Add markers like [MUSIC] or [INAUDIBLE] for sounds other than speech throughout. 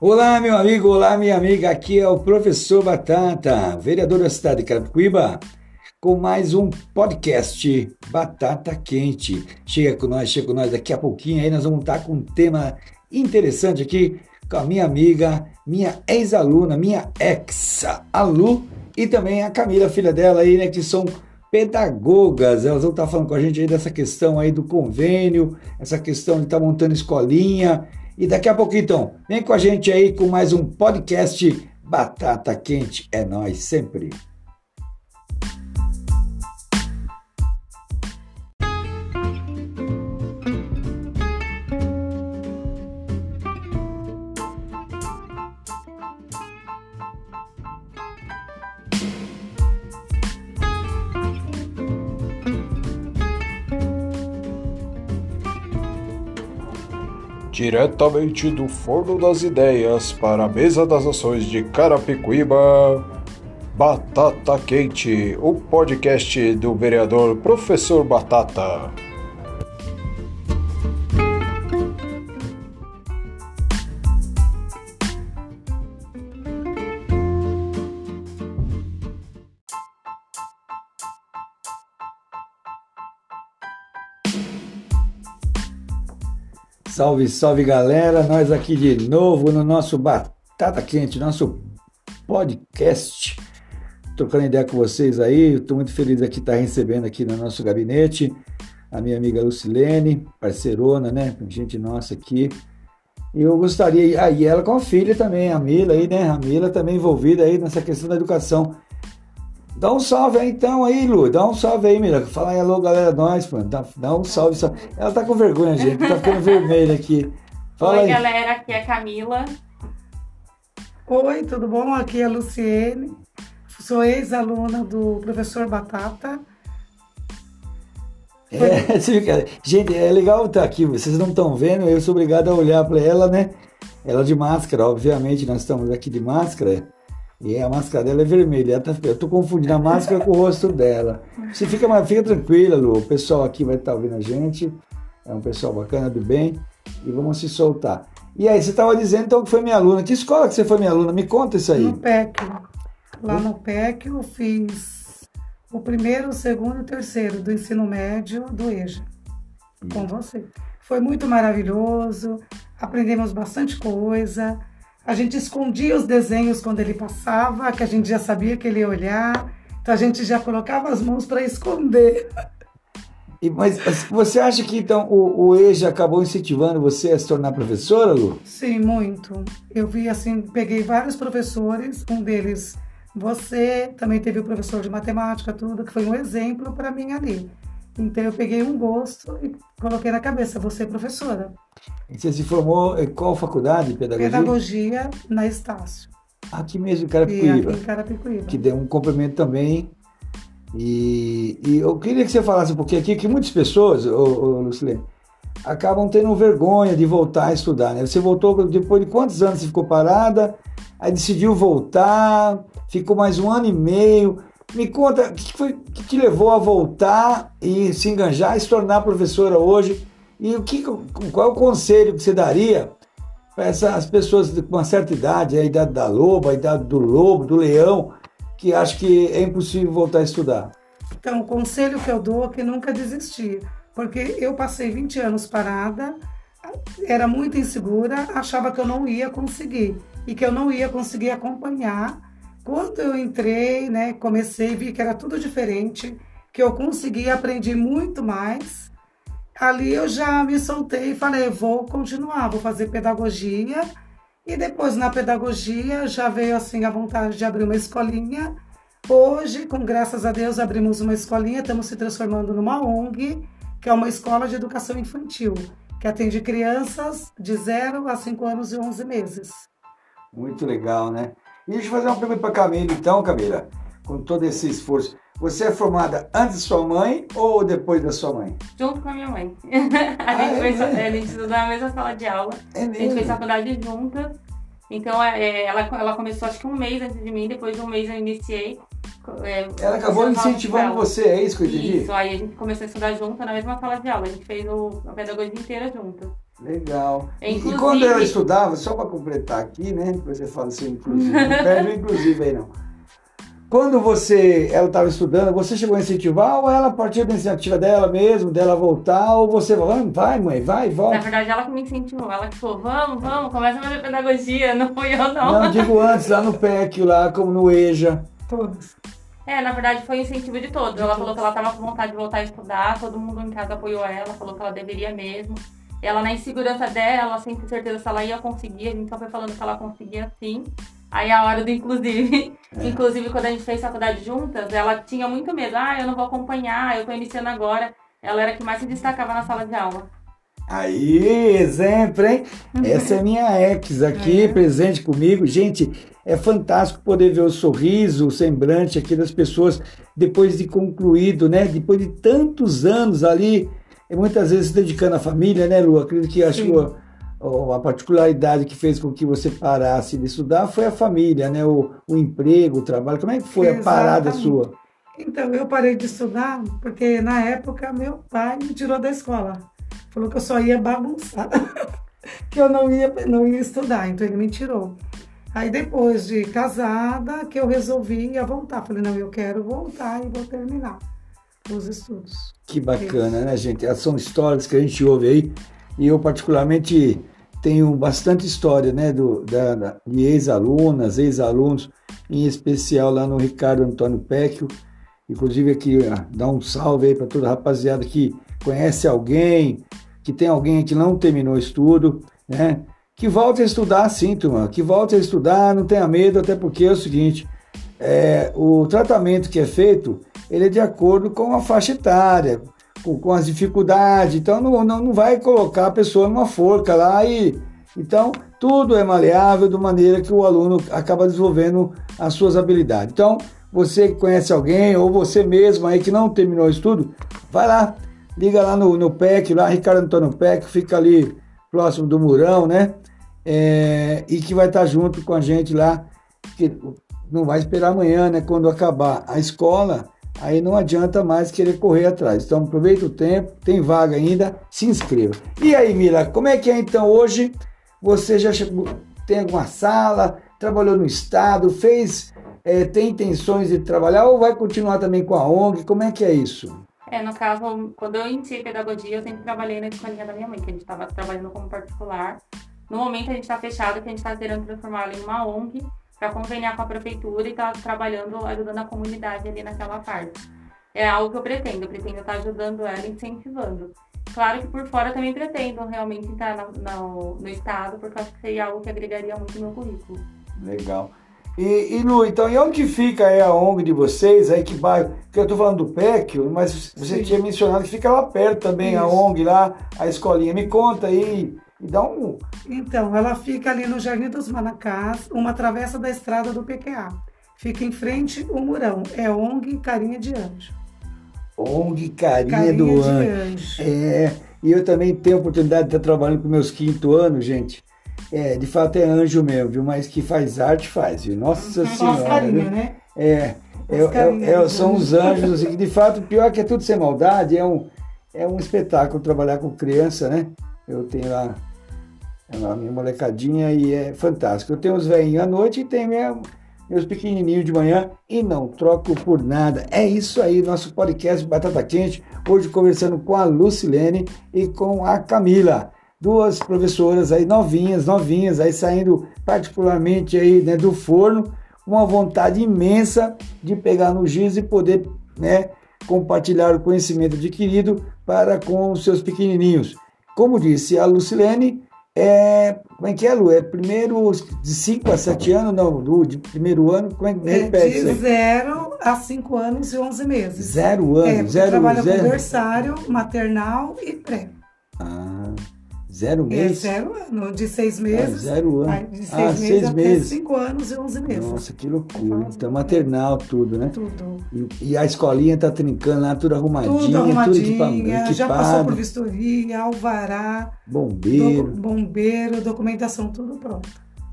Olá, meu amigo, olá, minha amiga. Aqui é o professor Batata, vereador da cidade de Carapicuíba, com mais um podcast Batata Quente. Chega com nós, chega com nós daqui a pouquinho. Aí nós vamos estar com um tema interessante aqui com a minha amiga, minha ex-aluna, minha ex, a Lu, e também a Camila, filha dela aí, né, que são pedagogas, elas vão estar falando com a gente aí dessa questão aí do convênio, essa questão de estar montando escolinha, e daqui a pouco então, vem com a gente aí com mais um podcast Batata Quente, é nós sempre. Diretamente do Forno das Ideias para a Mesa das Nações de Carapicuíba, Batata Quente, o podcast do vereador Professor Batata. Salve, salve galera! Nós aqui de novo no nosso Batata Quente, nosso podcast. Trocando ideia com vocês aí. Estou muito feliz aqui estar tá recebendo aqui no nosso gabinete a minha amiga Lucilene, parceirona, né? Gente nossa aqui. E eu gostaria, aí ah, ela com a filha também, a Mila aí, né? A Mila também envolvida aí nessa questão da educação. Dá um salve aí então aí, Lu. Dá um salve aí, Mira. Fala aí, alô, galera, nós, mano. Dá, dá um salve, salve. Ela tá com vergonha, gente. Tá ficando vermelha aqui. Fala Oi, aí. galera. Aqui é a Camila. Oi, tudo bom? Aqui é a Luciene. Sou ex-aluna do professor Batata. É, [LAUGHS] gente, é legal estar aqui. Vocês não estão vendo, eu sou obrigado a olhar para ela, né? Ela de máscara, obviamente, nós estamos aqui de máscara. E a máscara dela é vermelha. Tá, eu tô confundindo a máscara com o rosto dela. Você fica, fica tranquila, Lu. O pessoal aqui vai estar tá ouvindo a gente. É um pessoal bacana, do bem. E vamos se soltar. E aí, você estava dizendo então que foi minha aluna. Que escola que você foi minha aluna? Me conta isso aí. No PEC. Lá no PEC eu fiz o primeiro, o segundo e o terceiro do ensino médio do EJA. Com você. Foi muito maravilhoso. Aprendemos bastante coisa a gente escondia os desenhos quando ele passava, que a gente já sabia que ele ia olhar. Então a gente já colocava as mãos para esconder. E, mas você acha que então o, o EJA acabou incentivando você a se tornar professora, Lu? Sim, muito. Eu vi assim, peguei vários professores, um deles você, também teve o professor de matemática, tudo, que foi um exemplo para mim ali. Então eu peguei um gosto e coloquei na cabeça, você professora. E você se formou em qual faculdade de pedagogia? Pedagogia na Estácio. Aqui mesmo em Carapicuíba. aqui em Carapicuíba. Que deu um complemento também. E, e, eu queria que você falasse um pouquinho aqui que muitas pessoas, ô, ô, Lucilene, acabam tendo vergonha de voltar a estudar. Né? Você voltou depois de quantos anos você ficou parada? Aí decidiu voltar, ficou mais um ano e meio. Me conta, o que, foi, que te levou a voltar e se enganjar e se tornar professora hoje? E o que, qual é o conselho que você daria para essas pessoas com uma certa idade, a idade da loba, a idade do lobo, do leão, que acham que é impossível voltar a estudar? Então, o conselho que eu dou é que nunca desistir, porque eu passei 20 anos parada, era muito insegura, achava que eu não ia conseguir e que eu não ia conseguir acompanhar quando eu entrei, né, comecei, vi que era tudo diferente, que eu consegui, aprendi muito mais. Ali eu já me soltei e falei, vou continuar, vou fazer pedagogia. E depois na pedagogia já veio assim a vontade de abrir uma escolinha. Hoje, com graças a Deus, abrimos uma escolinha, estamos se transformando numa ONG, que é uma escola de educação infantil, que atende crianças de 0 a 5 anos e 11 meses. Muito legal, né? E deixa eu fazer uma pergunta para Camila, então, Camila, com todo esse esforço. Você é formada antes de sua mãe ou depois da sua mãe? Junto com a minha mãe. [LAUGHS] a, ah, gente é, fez, a gente estudou na mesma sala de aula. É mesmo? A gente fez faculdade juntas. Então, é, é, ela, ela começou acho que um mês antes de mim, depois de um mês eu iniciei. É, ela acabou incentivando você, é isso que eu entendi? Isso, aí a gente começou a estudar junto na mesma sala de aula. A gente fez o, a pedagogia inteira junto. Legal. Inclusive... E quando ela estudava, só para completar aqui, né? Depois você fala assim, inclusive. Não perde inclusive aí, não. Quando você, ela estava estudando, você chegou a incentivar ou ela partiu da iniciativa dela mesmo, dela voltar, ou você falou, vai mãe, vai, volta? Na verdade, ela que me incentivou, ela que falou, vamos, vamos, começa a fazer pedagogia, [LAUGHS] não fui eu não. Não, digo antes, lá no PEC, lá como no EJA. Todos. É, na verdade foi incentivo de todos. Ela falou que ela estava com vontade de voltar a estudar, todo mundo em casa apoiou ela, falou que ela deveria mesmo. Ela, na insegurança dela, sem ter certeza se ela ia conseguir, a gente só foi falando que ela conseguia sim. Aí a hora do inclusive. É. [LAUGHS] Inclusive, quando a gente fez faculdade juntas, ela tinha muito medo. Ah, eu não vou acompanhar, eu tô iniciando agora. Ela era a que mais se destacava na sala de aula. Aí, exemplo, hein? Essa é minha ex aqui, é. presente comigo. Gente, é fantástico poder ver o sorriso, o semblante aqui das pessoas depois de concluído, né? Depois de tantos anos ali, e muitas vezes se dedicando à família, né, Lu? Acredito que acho que a particularidade que fez com que você parasse de estudar foi a família, né? O, o emprego, o trabalho. Como é que foi Exatamente. a parada sua? Então, eu parei de estudar porque na época meu pai me tirou da escola. Falou que eu só ia bagunçar, [LAUGHS] que eu não ia, não ia estudar, então ele me tirou. Aí depois de casada, que eu resolvi ia voltar. Falei, não, eu quero voltar e vou terminar os estudos. Que bacana, né, gente? São histórias que a gente ouve aí e eu, particularmente, tenho bastante história né, do, da, de ex-alunas, ex-alunos, em especial lá no Ricardo Antônio Pecchio. Inclusive aqui, dá um salve aí para toda a rapaziada que conhece alguém, que tem alguém que não terminou o estudo, né? Que volte a estudar sim, turma, que volte a estudar, não tenha medo, até porque é o seguinte, é, o tratamento que é feito, ele é de acordo com a faixa etária, com, com as dificuldades. Então não, não, não vai colocar a pessoa numa forca lá e. Então, tudo é maleável de maneira que o aluno acaba desenvolvendo as suas habilidades. Então, você que conhece alguém, ou você mesmo aí que não terminou o estudo, vai lá, liga lá no, no PEC, lá, Ricardo Antônio PEC, fica ali próximo do Murão, né? É, e que vai estar junto com a gente lá, que não vai esperar amanhã, né? Quando acabar a escola, aí não adianta mais querer correr atrás. Então aproveita o tempo, tem vaga ainda, se inscreva. E aí, Mila, como é que é então hoje? Você já chegou, tem alguma sala, trabalhou no estado, fez, é, tem intenções de trabalhar ou vai continuar também com a ONG? Como é que é isso? É, no caso, quando eu iniciei pedagogia, eu sempre trabalhei na escolinha da minha mãe, que a gente estava trabalhando como particular. No momento a gente está fechado, que a gente está querendo transformar ela em uma ONG para conveniar com a prefeitura e estar tá trabalhando, ajudando a comunidade ali naquela parte. É algo que eu pretendo, eu pretendo estar tá ajudando ela, incentivando. Claro que por fora também pretendo realmente estar no, no estado, porque acho que seria algo que agregaria muito no meu currículo. Legal. E, e Lu, então, e onde fica aí a ONG de vocês? Aí que bairro? Porque eu estou falando do PEC, mas você Sim. tinha mencionado que fica lá perto também, Isso. a ONG lá, a escolinha. Me conta aí e um. Então, ela fica ali no Jardim dos Manacás, uma travessa da estrada do PQA. Fica em frente o Murão. É ONG Carinha de Anjo. ONG Carinha, Carinha do Anjo. Anjo. É, e eu também tenho a oportunidade de estar trabalhando com meus quinto anos, gente. É, de fato é anjo mesmo, viu? Mas que faz arte, faz, viu? Nossa Senhora. Carinha, né? É. É, é, é, são os anjos, assim, de fato, pior que é tudo sem maldade, é um, é um espetáculo trabalhar com criança, né? Eu tenho lá a minha molecadinha e é fantástico. Eu tenho os velhinhos à noite e tenho minha, meus pequenininhos de manhã e não troco por nada. É isso aí, nosso podcast Batata Quente. Hoje conversando com a Lucilene e com a Camila. Duas professoras aí novinhas, novinhas, aí saindo particularmente aí né, do forno, uma vontade imensa de pegar no giz e poder né, compartilhar o conhecimento adquirido para com os seus pequenininhos. Como disse a Lucilene, é, como é que é, Lu? É primeiro de 5 a 7 anos? Não, Lu, de primeiro ano, como é que é, repete De 0 a 5 anos e 11 meses. Zero anos? É, zero, trabalha zero. com berçário, maternal e pré. Ah, zero meses? É, zero ano, de seis ah, meses. Ah, zero ano. De seis ah, meses seis até meses. 5 anos e 11 meses. Nossa, que loucura. Então, maternal, tudo, né? Tudo. E, e, a escolinha tá trincando lá, tudo arrumadinho, tudo, arrumadinha, tudo equipado. Já passou por vistoria, alvará. Bombeiro. Do, bombeiro, documentação, tudo pronto.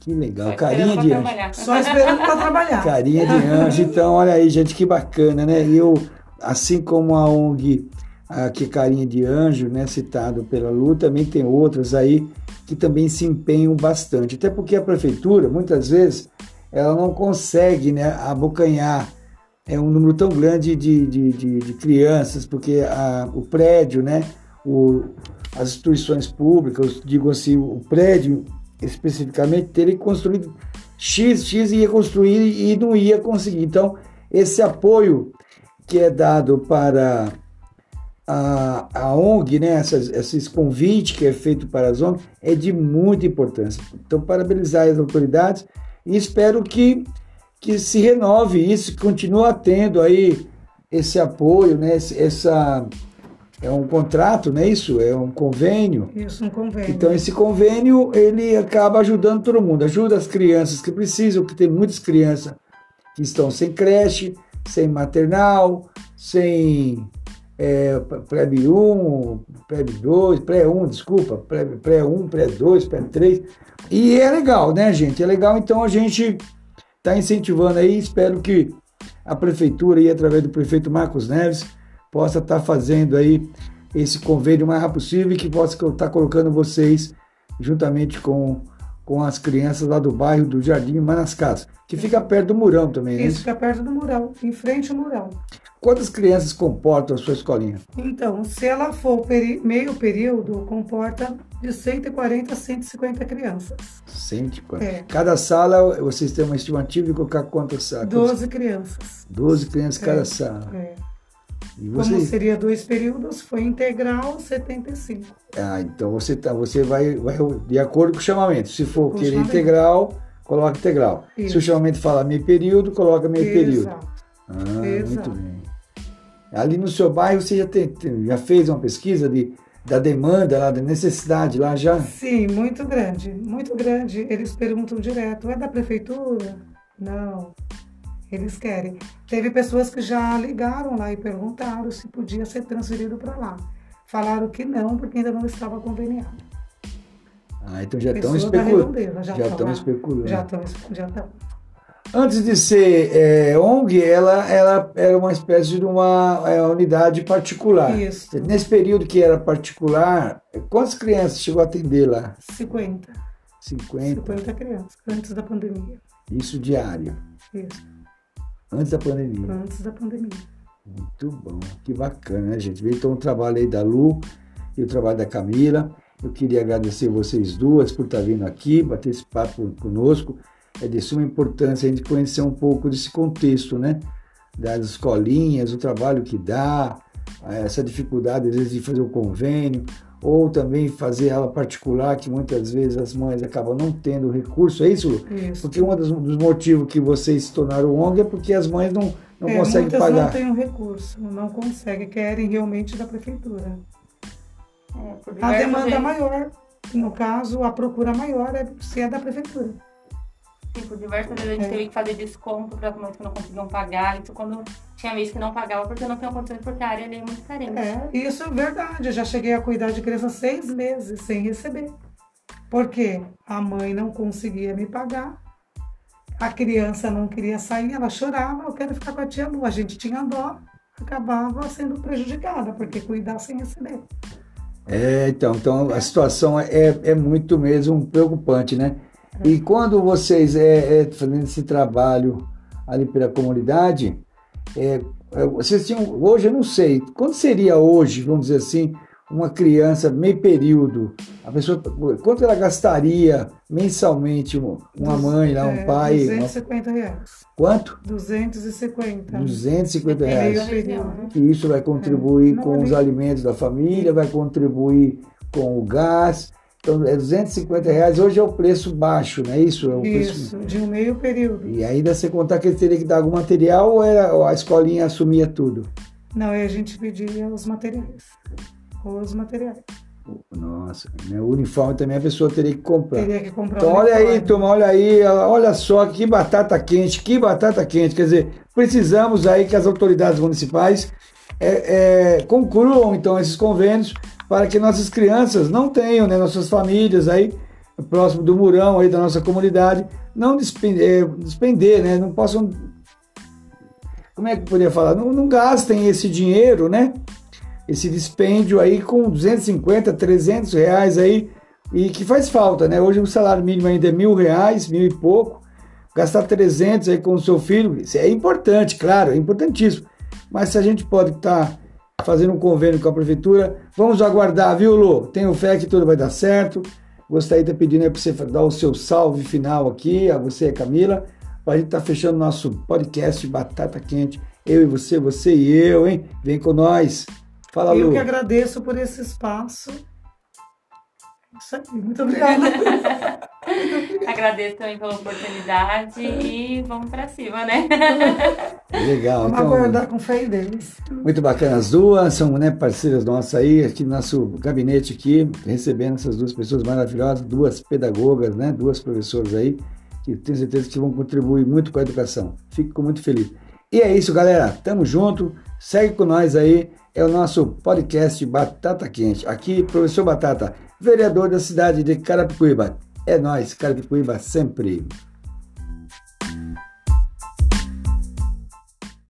Que legal, carinha de anjo. Só esperando para trabalhar. Carinha de anjo. Então, olha aí, gente, que bacana, né? E eu, assim como a ONG aqui Carinha de Anjo, né, citado pela Lu, também tem outras aí que também se empenham bastante. Até porque a prefeitura, muitas vezes, ela não consegue né, abocanhar é um número tão grande de, de, de, de crianças, porque a, o prédio, né, o, as instituições públicas, digo assim, o prédio especificamente, teria construído X, X ia construir e não ia conseguir. Então, esse apoio que é dado para a, a ONG, né, essas, esses convites que é feito para as ONGs, é de muita importância. Então, parabenizar as autoridades e espero que, que se renove isso, que continue tendo aí esse apoio, né, essa é um contrato, não é isso? É um convênio. Isso, um convênio. Então esse convênio ele acaba ajudando todo mundo, ajuda as crianças que precisam, que tem muitas crianças que estão sem creche, sem maternal, sem é, PREB 1, PREB 2, pré-1, desculpa, pré-1, pré-2, pré-3. E é legal, né, gente? É legal, então a gente está incentivando aí, espero que a prefeitura, e através do prefeito Marcos Neves, possa estar tá fazendo aí esse convênio o mais rápido possível e que possa estar tá colocando vocês juntamente com, com as crianças lá do bairro do Jardim Manascas, que fica perto do Murão também, né? Isso, fica perto do Murão, em frente ao Murão. Quantas crianças comportam a sua escolinha? Então, se ela for peri meio período, comporta de 140 a 150 crianças. 140? É. Cada sala, vocês têm uma estimativa de colocar quantas salas? 12 crianças. 12 crianças é. cada sala. É. E você... Como seria dois períodos, foi integral 75. Ah, então você, tá, você vai, vai de acordo com o chamamento. Se for querer integral, coloca integral. Isso. Se o chamamento fala meio período, coloca meio Exato. período. Ah, Exato. muito bem. Ali no seu bairro você já, tem, já fez uma pesquisa de, da demanda, lá, da necessidade lá já? Sim, muito grande, muito grande. Eles perguntam direto, é da prefeitura? Não. Eles querem. Teve pessoas que já ligaram lá e perguntaram se podia ser transferido para lá. Falaram que não, porque ainda não estava conveniado. Ah, então já estão especulando. Já estão especulando. Já estão, já estão. Antes de ser é, ONG, ela, ela era uma espécie de uma é, unidade particular. Isso. Nesse período que era particular, quantas crianças chegou a atender lá? 50. 50? 50 crianças, antes da pandemia. Isso diário? Isso. Antes da pandemia. Antes da pandemia. Muito bom, que bacana, né, gente? Então, o trabalho aí da Lu e o trabalho da Camila. Eu queria agradecer vocês duas por estar vindo aqui, bater esse papo conosco. É de suma importância a gente conhecer um pouco desse contexto, né? Das escolinhas, o trabalho que dá, essa dificuldade, às vezes, de fazer o convênio, ou também fazer ela particular, que muitas vezes as mães acabam não tendo recurso, é isso? isso. Porque um dos, dos, motivos que vocês se tornaram ONG é porque as mães não, não é, conseguem muitas pagar. não têm um recurso, não conseguem, querem realmente da prefeitura. É, a demanda vezes. maior, no caso, a procura maior é se é da prefeitura. Sim, por diversas vezes a gente é. teve que fazer desconto para as mães que não conseguiam pagar. Isso quando tinha mês que não pagava porque não tinha condições, porque a área é muito carente. É, isso é verdade. Eu já cheguei a cuidar de criança seis meses sem receber. Porque a mãe não conseguia me pagar, a criança não queria sair, ela chorava, eu quero ficar com a tia Lu. A gente tinha dó, acabava sendo prejudicada, porque cuidar sem receber. É, então, então a situação é, é muito mesmo preocupante, né? E quando vocês é, é, fazendo esse trabalho ali pela comunidade, é, é, vocês tinham, hoje eu não sei, quanto seria hoje, vamos dizer assim, uma criança meio período, a pessoa, quanto ela gastaria mensalmente uma mãe lá, um é, pai? 250 uma... reais. Quanto? 250. 250 reais. Que isso vai contribuir é. com os alimentos da família, vai contribuir com o gás, então, é 250 reais. Hoje é o preço baixo, não é isso? É o isso, preço... de um meio período. E ainda você contar que ele teria que dar algum material ou era, ou a escolinha assumia tudo? Não, a gente pedia os materiais. Os materiais. Nossa, né? o uniforme também a pessoa teria que comprar. Teria que comprar. Então, olha aí, turma, olha aí, olha só que batata quente, que batata quente. Quer dizer, precisamos aí que as autoridades municipais é, é, concluam então esses convênios para que nossas crianças não tenham, né, nossas famílias aí próximo do murão aí da nossa comunidade, não despender, é, despender né, não possam, como é que eu poderia falar, não, não gastem esse dinheiro, né, esse dispêndio aí com 250, 300 reais aí, e que faz falta, né? Hoje o salário mínimo ainda é mil reais, mil e pouco, gastar 300 aí com o seu filho, isso é importante, claro, é importantíssimo. Mas se a gente pode estar tá fazendo um convênio com a prefeitura, vamos aguardar, viu, Lu? Tenho fé que tudo vai dar certo. Gostaria de pedir né, para você dar o seu salve final aqui, a você e a Camila, para a gente estar tá fechando nosso podcast Batata Quente. Eu e você, você e eu, hein? Vem com nós. Fala, Eu Lu. que agradeço por esse espaço. Isso muito obrigada. [LAUGHS] Agradeço também pela oportunidade e vamos pra cima, né? Legal. Vamos Então, aguardar com fé em Deus. muito bacana as duas, são né, parceiras nossas aí, aqui no nosso gabinete aqui, recebendo essas duas pessoas maravilhosas, duas pedagogas, né, duas professoras aí, que tenho certeza que vão contribuir muito com a educação. Fico muito feliz. E é isso, galera. Tamo junto. Segue com nós aí. É o nosso podcast Batata Quente. Aqui, professor Batata, vereador da cidade de Carapicuíba. É nós, Carapicuíba sempre.